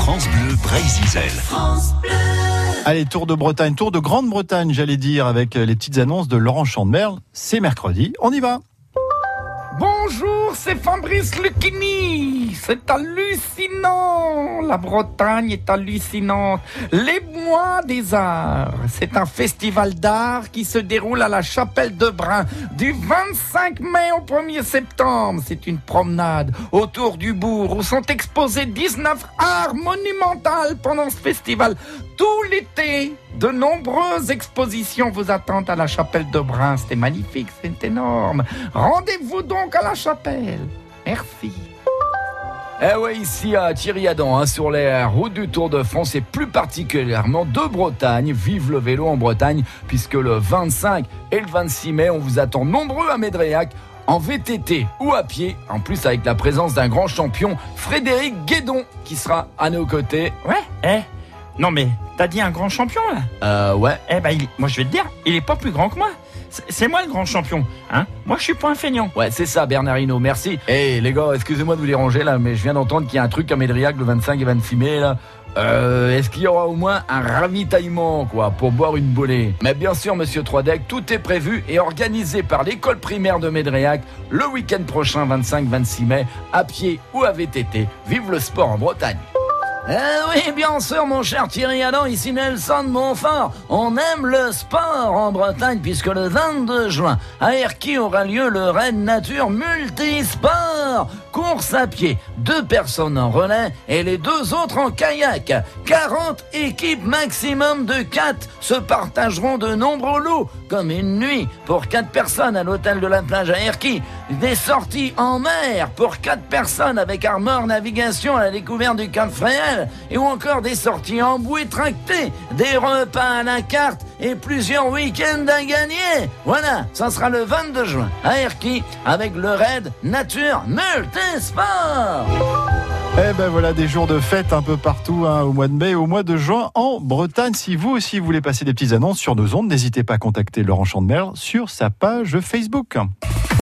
France Bleu Brésil. Allez, tour de Bretagne, tour de Grande-Bretagne, j'allais dire, avec les petites annonces de Laurent Chandemerle. C'est mercredi, on y va. Bonjour, c'est Fabrice Lucchini. C'est hallucinant. La Bretagne est hallucinante. Les mois des arts. C'est un festival d'art qui se déroule à la chapelle de Brun du 25 mai au 1er septembre. C'est une promenade autour du bourg où sont exposés 19 arts monumentaux pendant ce festival. Tout l'été, de nombreuses expositions vous attendent à la chapelle de Brun. C'était magnifique, c'est énorme. Rendez-vous donc à la chapelle. Merci. Eh ouais, ici à Thierry Adam, hein, sur les routes du Tour de France et plus particulièrement de Bretagne. Vive le vélo en Bretagne, puisque le 25 et le 26 mai, on vous attend nombreux à Médréac en VTT ou à pied, en plus avec la présence d'un grand champion, Frédéric Guédon, qui sera à nos côtés. Ouais, eh Non mais, t'as dit un grand champion là Euh, ouais. Eh ben, il- moi je vais te dire, il est pas plus grand que moi. C'est- C'est moi le grand champion, hein Moi je suis pas un feignant. Ouais, c'est ça, Bernardino, merci. Eh les gars, excusez-moi de vous déranger là, mais je viens d'entendre qu'il y a un truc à Médriac le 25 et 26 mai là. Euh, est-ce qu'il y aura au moins un ravitaillement, quoi, pour boire une bolée? Mais bien sûr, monsieur Troidec, tout est prévu et organisé par l'école primaire de Médréac le week-end prochain, 25-26 mai, à pied ou à VTT. Vive le sport en Bretagne eh oui, bien sûr, mon cher Thierry Adam, ici Nelson Montfort. On aime le sport en Bretagne puisque le 22 juin, à Erquy aura lieu le Raid Nature Multisport. Course à pied, deux personnes en relais et les deux autres en kayak. 40 équipes maximum de 4 se partageront de nombreux lots, comme une nuit pour 4 personnes à l'hôtel de la plage à Erquy, des sorties en mer pour 4 personnes avec Armor Navigation à la découverte du Cap Fréhel, et ou encore des sorties en bouée tractée, des repas à la carte et plusieurs week-ends à gagner. Voilà, ça sera le 22 juin à Erquy avec le raid Nature Multisport. Eh ben voilà des jours de fête un peu partout hein, au mois de mai, au mois de juin en Bretagne. Si vous aussi voulez passer des petites annonces sur nos ondes, n'hésitez pas à contacter Laurent Chandemerle sur sa page Facebook.